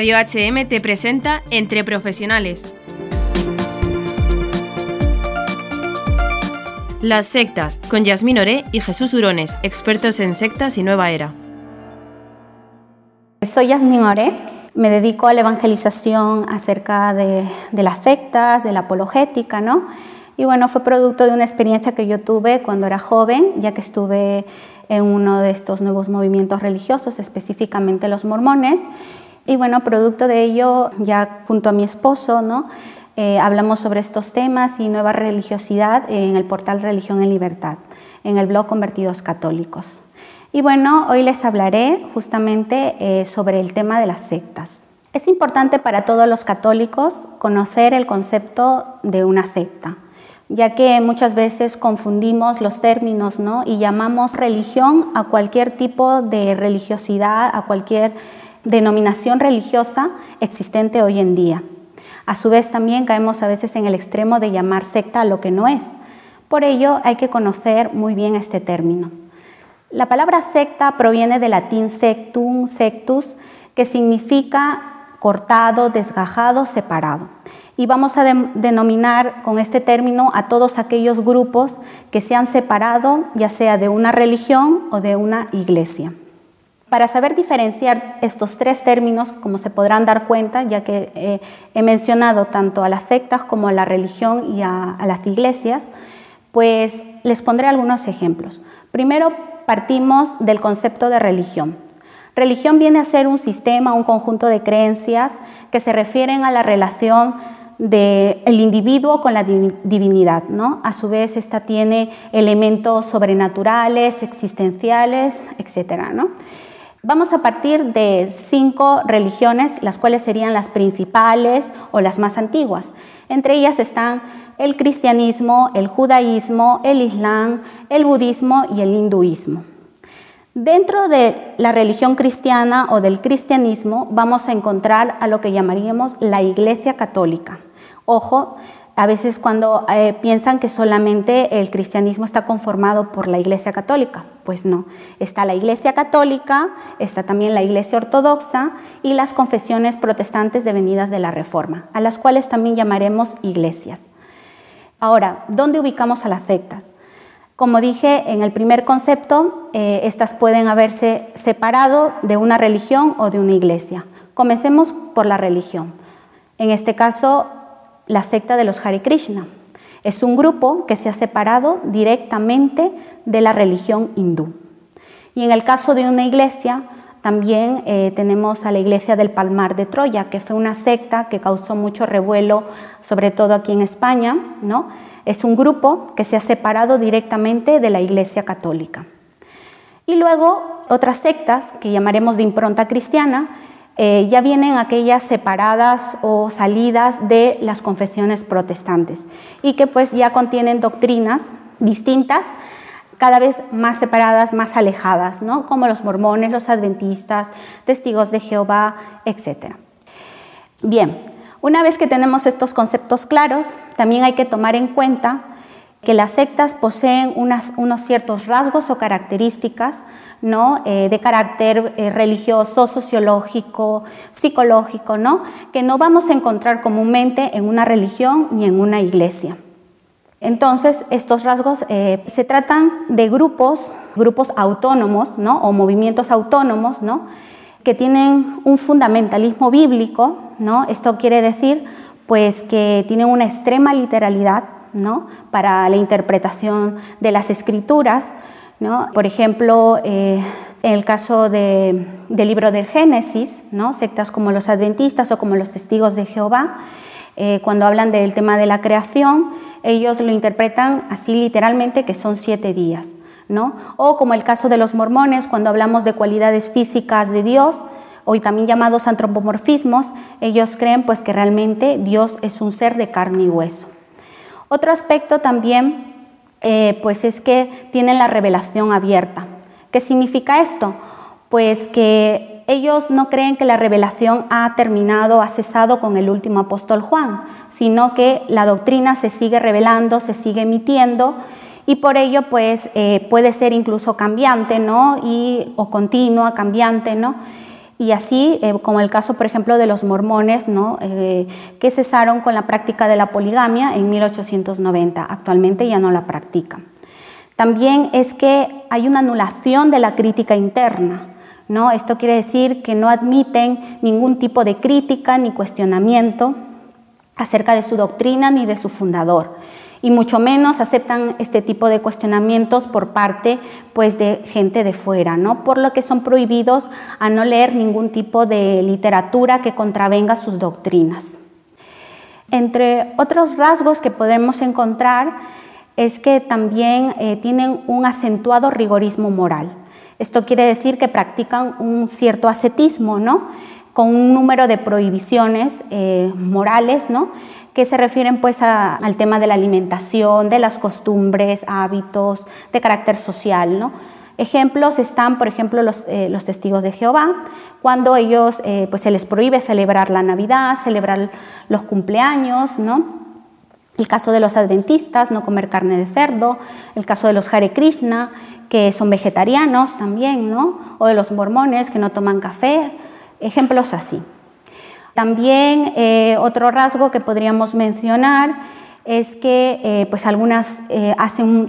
Radio HM te presenta Entre Profesionales. Las sectas, con Yasmín Oré y Jesús Urones, expertos en sectas y nueva era. Soy Yasmín Oré, me dedico a la evangelización acerca de, de, las sectas, de la apologética, ¿no? Y bueno, fue producto de una experiencia que yo tuve cuando era joven, ya que estuve en uno de estos nuevos movimientos religiosos, específicamente los mormones. Y bueno, producto de ello, ya junto a mi esposo, ¿no? Eh, hablamos sobre estos temas y nueva religiosidad en el portal Religión en Libertad, en el blog Convertidos Católicos. Y bueno, hoy les hablaré justamente eh, sobre el tema de las sectas. Es importante para todos los católicos conocer el concepto de una secta, ya que muchas veces confundimos los términos ¿no? y llamamos religión a cualquier tipo de religiosidad, a cualquier denominación religiosa existente hoy en día. A su vez también caemos a veces en el extremo de llamar secta a lo que no es. Por ello hay que conocer muy bien este término. La palabra secta proviene del latín sectum, sectus, que significa cortado, desgajado, separado. Y vamos a denominar con este término a todos aquellos grupos que se han separado, ya sea de una religión o de una iglesia. Para saber diferenciar estos tres términos, como se podrán dar cuenta, ya que eh, he mencionado tanto a las sectas como a la religión y a, las iglesias, pues les pondré algunos ejemplos. Primero partimos del concepto de religión. Religión viene a ser un sistema, un conjunto de creencias que se refieren a la relación del individuo con la divinidad. ¿no? A su vez, esta tiene elementos sobrenaturales, existenciales, etc. ¿no? Vamos a partir de cinco religiones, las cuales serían las principales o las más antiguas. Entre ellas están el cristianismo, el judaísmo, el islam, el budismo y el hinduismo. Dentro de la religión cristiana o del cristianismo vamos a encontrar a lo que llamaríamos la Iglesia Católica. Ojo, a veces cuando eh, piensan que solamente el cristianismo está conformado por la Iglesia Católica, pues no. Está la Iglesia Católica, está también la Iglesia Ortodoxa y las confesiones protestantes devenidas de la Reforma, a las cuales también llamaremos iglesias. Ahora, ¿dónde ubicamos a las sectas? Como dije en el primer concepto, eh, estas pueden haberse separado de una religión o de una iglesia. Comencemos por la religión. En este caso, la secta de los Hare Krishna. Es un grupo que se ha separado directamente de la religión hindú. Y en el caso de una iglesia, también eh, tenemos a la iglesia del Palmar de Troya, que fue una secta que causó mucho revuelo, sobre todo aquí en España. ¿no? Es un grupo que se ha separado directamente de la iglesia católica. Y luego otras sectas que llamaremos de impronta cristiana, eh, ya vienen aquellas separadas o salidas de las confesiones protestantes y que pues ya contienen doctrinas distintas, cada vez más separadas, más alejadas, ¿no? como los mormones, los adventistas, testigos de Jehová, etc. Bien, una vez que tenemos estos conceptos claros, también hay que tomar en cuenta que las sectas poseen unos ciertos rasgos o características ¿no? Eh, de carácter eh, religioso, sociológico, psicológico, ¿no? que no vamos a encontrar comúnmente en una religión ni en una iglesia. Entonces, estos rasgos eh, se tratan de grupos, grupos autónomos ¿no? o movimientos autónomos ¿no? que tienen un fundamentalismo bíblico. ¿no? Esto quiere decir pues, que tienen una extrema literalidad ¿no? para la interpretación de las escrituras, por ejemplo, eh, en el caso del libro del Génesis, ¿no? sectas como los adventistas o como los testigos de Jehová, eh, cuando hablan del tema de la creación, ellos lo interpretan así literalmente que son siete días. ¿no? O como el caso de los mormones, cuando hablamos de cualidades físicas de Dios, hoy también llamados antropomorfismos, ellos creen pues que realmente Dios es un ser de carne y hueso. Otro aspecto también eh, pues es que tienen la revelación abierta. ¿Qué significa esto? Pues que ellos no creen que la revelación ha terminado, ha cesado con el último apóstol Juan, sino que la doctrina se sigue revelando, se sigue emitiendo y por ello pues eh, puede ser incluso cambiante, ¿no? Y, o continua, cambiante, ¿no? Y así eh, como el caso, por ejemplo, de los mormones, ¿no? Eh, que cesaron con la práctica de la poligamia en 1890. Actualmente ya no la practican. También es que hay una anulación de la crítica interna. ¿no? Esto quiere decir que no admiten ningún tipo de crítica ni cuestionamiento acerca de su doctrina ni de su fundador y mucho menos aceptan este tipo de cuestionamientos por parte pues de gente de fuera, ¿no? Por lo que son prohibidos a no leer ningún tipo de literatura que contravenga sus doctrinas. Entre otros rasgos que podemos encontrar es que también eh, tienen un acentuado rigorismo moral. Esto quiere decir que practican un cierto ascetismo, ¿no? Con un número de prohibiciones eh, morales, ¿no? Que se refieren pues al tema de la alimentación, de las costumbres, hábitos, de carácter social. ¿no? Ejemplos están, por ejemplo, los, eh, testigos de Jehová, cuando ellos eh, pues se les prohíbe celebrar la Navidad, celebrar los cumpleaños, ¿no? El caso de los adventistas, no comer carne de cerdo, el caso de los Hare Krishna, que son vegetarianos también, ¿no? O de los mormones que no toman café, ejemplos así. También eh, otro rasgo que podríamos mencionar es que eh, pues algunas eh,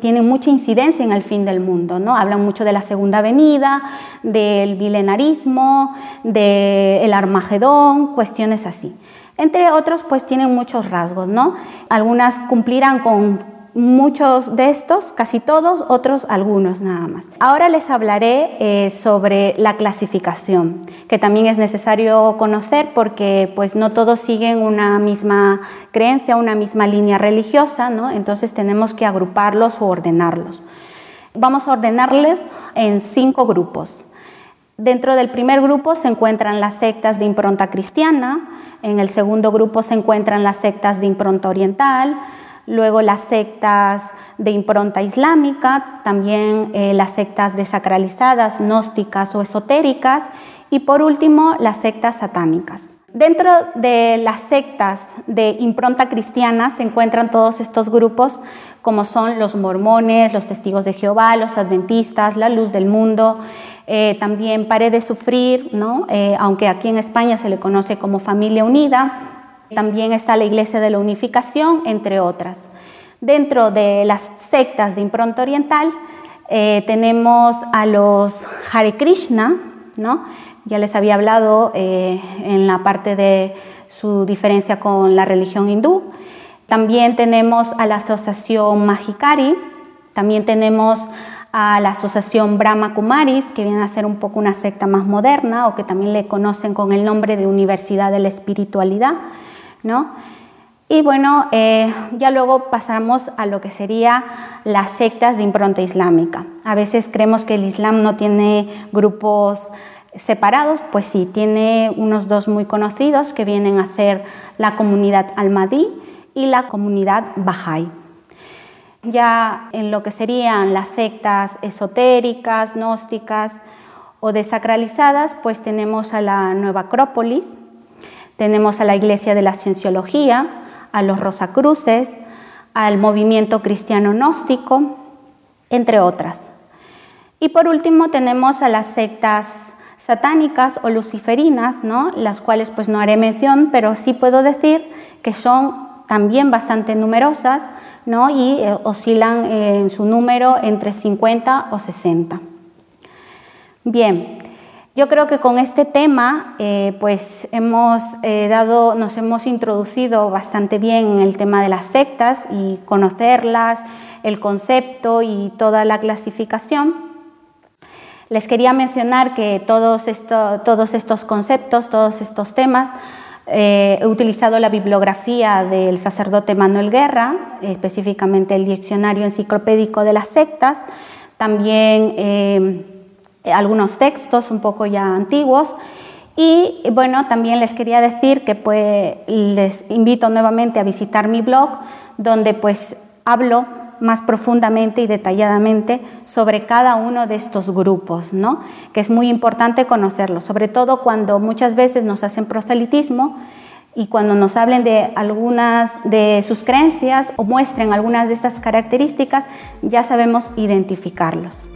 tienen mucha incidencia en el fin del mundo, ¿no? Hablan mucho de la segunda venida, del milenarismo, del Armagedón, cuestiones así. Entre otros, pues tienen muchos rasgos, ¿no? Algunas cumplirán con muchos de estos, casi todos, otros algunos nada más. Ahora les hablaré eh, sobre la clasificación, que también es necesario conocer porque pues no todos siguen una misma creencia, una misma línea religiosa, ¿no? entonces tenemos que agruparlos o ordenarlos. Vamos a ordenarles en cinco grupos. Dentro del primer grupo se encuentran las sectas de impronta cristiana, en el segundo grupo se encuentran las sectas de impronta oriental, luego las sectas de impronta islámica, también eh, las sectas desacralizadas, gnósticas o esotéricas y por último las sectas satánicas. Dentro de las sectas de impronta cristiana se encuentran todos estos grupos como son los mormones, los testigos de Jehová, los adventistas, la luz del mundo, eh, también Pared de Sufrir, ¿no? Eh, aunque aquí en España se le conoce como Familia Unida, también está la Iglesia de la Unificación, entre otras. Dentro de las sectas de impronta oriental eh, tenemos a los Hare Krishna, ¿no? ya les había hablado eh, en la parte de su diferencia con la religión hindú. También tenemos a la asociación Mahikari, también tenemos a la asociación Brahma Kumaris, que viene a ser un poco una secta más moderna o que también le conocen con el nombre de Universidad de la Espiritualidad. Y bueno, eh, ya luego pasamos a lo que sería las sectas de impronta islámica. A veces creemos que el Islam no tiene grupos separados, pues sí, tiene unos dos muy conocidos que vienen a ser la comunidad Almadí y la comunidad Bahá'í. Ya en lo que serían las sectas esotéricas, gnósticas o desacralizadas, pues tenemos a la Nueva Acrópolis, tenemos a la Iglesia de la Cienciología, a los Rosacruces, al movimiento cristiano gnóstico, entre otras. Y por último tenemos a las sectas satánicas o luciferinas, ¿no? las cuales pues no haré mención, pero sí puedo decir que son también bastante numerosas ¿no? y eh, oscilan en su número entre 50 o 60. Bien, yo creo que con este tema eh, pues hemos eh, dado, nos hemos introducido bastante bien en el tema de las sectas y conocerlas, el concepto y toda la clasificación. Les quería mencionar que todos, todos estos conceptos, todos estos temas, eh, he utilizado la bibliografía del sacerdote Manuel Guerra, específicamente el diccionario enciclopédico de las sectas, también algunos textos un poco ya antiguos. Y bueno, también les quería decir que pues, les invito nuevamente a visitar mi blog, donde pues hablo más profundamente y detalladamente sobre cada uno de estos grupos, ¿no? que es muy importante conocerlos, sobre todo cuando muchas veces nos hacen proselitismo y cuando nos hablen de algunas de sus creencias o muestren algunas de estas características, ya sabemos identificarlos.